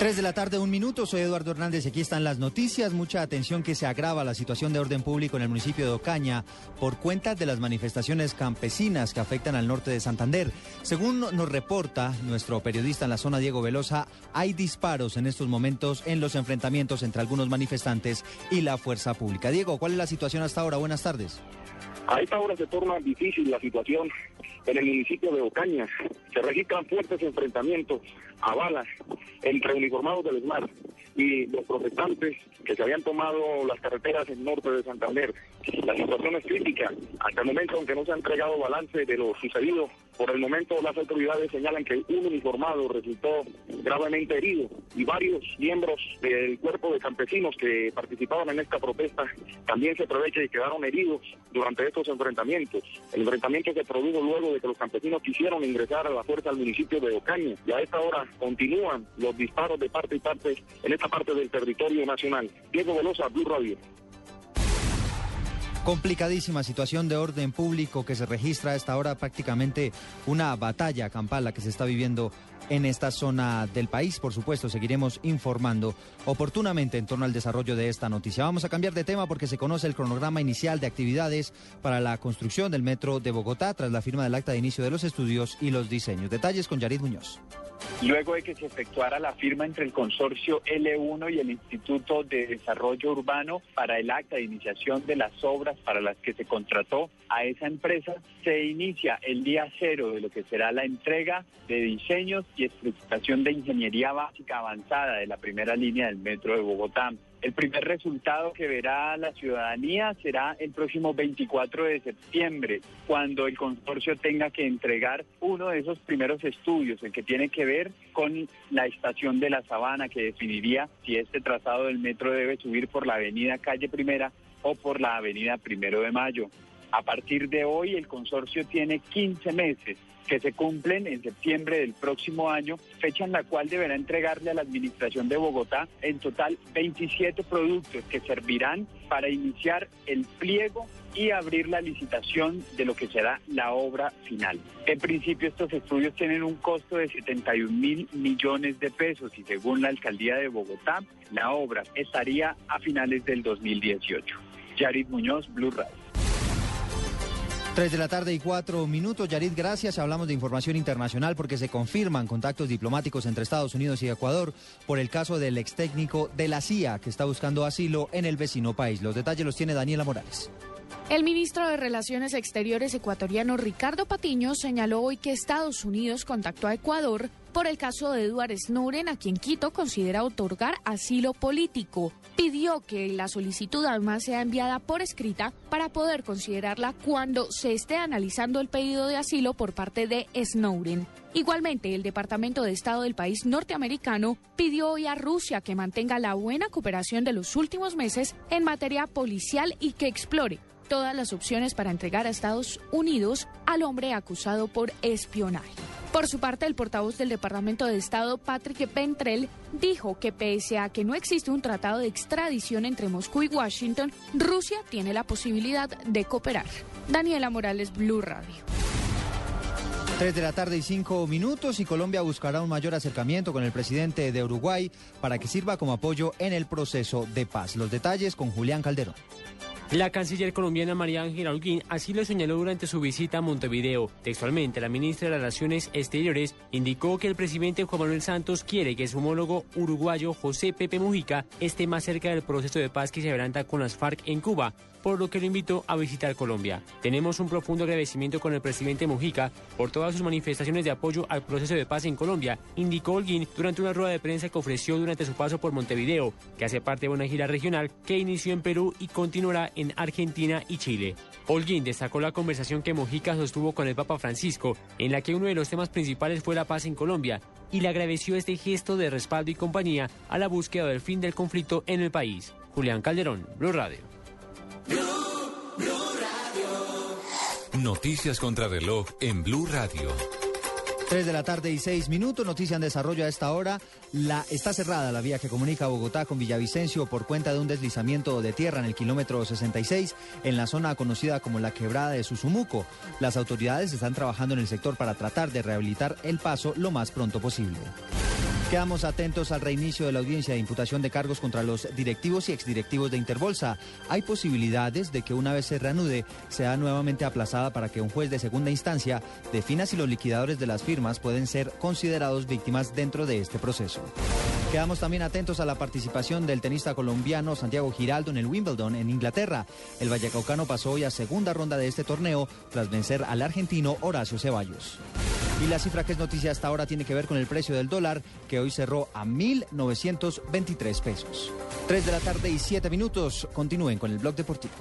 3 de la tarde, un minuto. Soy Eduardo Hernández aquí están las noticias. Mucha atención que se agrava la situación de orden público en el municipio de Ocaña por cuenta de las manifestaciones campesinas que afectan al norte de Santander. Según nos reporta nuestro periodista en la zona, Diego Velosa, hay disparos en estos momentos en los enfrentamientos entre algunos manifestantes y la fuerza pública. Diego, ¿cuál es la situación hasta ahora? Buenas tardes. A esta hora se torna difícil la situación en el municipio de Ocaña. Se registran fuertes enfrentamientos a balas entre uniformados del ESMAR y los protestantes que se habían tomado las carreteras en norte de Santander. La situación es crítica. Hasta el momento, aunque no se ha entregado balance de lo sucedido, por el momento las autoridades señalan que un uniformado resultó gravemente herido y varios miembros del cuerpo de campesinos que participaban en esta protesta también se prevé que quedaron heridos durante estos enfrentamientos. El enfrentamiento se produjo luego de que los campesinos quisieron ingresar a la fuerza al municipio de Ocaña y a esta hora continúan los disparos de parte y parte en esta parte del territorio nacional. Diego Velosa, Blue Radio. Complicadísima situación de orden público que se registra a esta hora prácticamente una batalla campal la que se está viviendo en esta zona del país. Por supuesto, seguiremos informando oportunamente en torno al desarrollo de esta noticia. Vamos a cambiar de tema porque se conoce el cronograma inicial de actividades para la construcción del metro de Bogotá tras la firma del acta de inicio de los estudios y los diseños. Detalles con Yarid Muñoz. Luego de que se efectuara la firma entre el consorcio L1 y el Instituto de Desarrollo Urbano para el acta de iniciación de las obras para las que se contrató a esa empresa, se inicia el día cero de lo que será la entrega de diseños y estructuración de ingeniería básica avanzada de la primera línea del metro de Bogotá. El primer resultado que verá la ciudadanía será el próximo 24 de septiembre, cuando el consorcio tenga que entregar uno de esos primeros estudios, el que tiene que ver con la estación de la Sabana, que definiría si este trazado del metro debe subir por la avenida Calle Primera o por la avenida Primero de Mayo. A partir de hoy, el consorcio tiene 15 meses que se cumplen en septiembre del próximo año, fecha en la cual deberá entregarle a la Administración de Bogotá en total 27 productos que servirán para iniciar el pliego y abrir la licitación de lo que será la obra final. En principio estos estudios tienen un costo de 71 mil millones de pesos y según la alcaldía de Bogotá, la obra estaría a finales del 2018. Yarit Muñoz, Blue Radio. 3 de la tarde y cuatro minutos. Yarit, gracias. Hablamos de información internacional porque se confirman contactos diplomáticos entre Estados Unidos y Ecuador por el caso del ex técnico de la CIA que está buscando asilo en el vecino país. Los detalles los tiene Daniela Morales. El ministro de Relaciones Exteriores ecuatoriano Ricardo Patiño señaló hoy que Estados Unidos contactó a Ecuador por el caso de Edward Snowden, a quien Quito considera otorgar asilo político. Pidió que la solicitud además sea enviada por escrita para poder considerarla cuando se esté analizando el pedido de asilo por parte de Snowden. Igualmente, el Departamento de Estado del país norteamericano pidió hoy a Rusia que mantenga la buena cooperación de los últimos meses en materia policial y que explore todas las opciones para entregar a Estados Unidos al hombre acusado por espionaje. Por su parte, el portavoz del Departamento de Estado, Patrick Pentrell, dijo que pese a que no existe un tratado de extradición entre Moscú y Washington, Rusia tiene la posibilidad de cooperar. Daniela Morales, Blue Radio. 3 de la tarde y 5 minutos y Colombia buscará un mayor acercamiento con el presidente de Uruguay para que sirva como apoyo en el proceso de paz. Los detalles con Julián Calderón. La canciller colombiana María Ángela Holguín así lo señaló durante su visita a Montevideo. Textualmente, la ministra de Relaciones Exteriores indicó que el presidente Juan Manuel Santos quiere que su homólogo uruguayo José Pepe Mujica esté más cerca del proceso de paz que se adelanta con las FARC en Cuba. por lo que lo invitó a visitar Colombia. Tenemos un profundo agradecimiento con el presidente Mujica por todas sus manifestaciones de apoyo al proceso de paz en Colombia, indicó Holguín durante una rueda de prensa que ofreció durante su paso por Montevideo, que hace parte de una gira regional que inició en Perú y continuará en Argentina y Chile. Holguín destacó la conversación que Mujica sostuvo con el Papa Francisco, en la que uno de los temas principales fue la paz en Colombia, y le agradeció este gesto de respaldo y compañía a la búsqueda del fin del conflicto en el país. Julián Calderón, Blue Radio. Noticias contra reloj en Blue Radio. 3 de la tarde y 6 minutos, noticia en desarrollo a esta hora. La, está cerrada la vía que comunica Bogotá con Villavicencio por cuenta de un deslizamiento de tierra en el kilómetro 66 en la zona conocida como la quebrada de Susumuco. Las autoridades están trabajando en el sector para tratar de rehabilitar el paso lo más pronto posible. Quedamos atentos al reinicio de la audiencia de imputación de cargos contra los directivos y exdirectivos de Interbolsa. Hay posibilidades de que una vez se reanude, sea nuevamente aplazada para que un juez de segunda instancia defina si los liquidadores de las firmas pueden ser considerados víctimas dentro de este proceso. Quedamos también atentos a la participación del tenista colombiano Santiago Giraldo en el Wimbledon en Inglaterra. El Vallecaucano pasó hoy a segunda ronda de este torneo tras vencer al argentino Horacio Ceballos. Y la cifra que es noticia hasta ahora tiene que ver con el precio del dólar, que hoy cerró a 1.923 pesos. 3 de la tarde y 7 minutos. Continúen con el blog deportivo.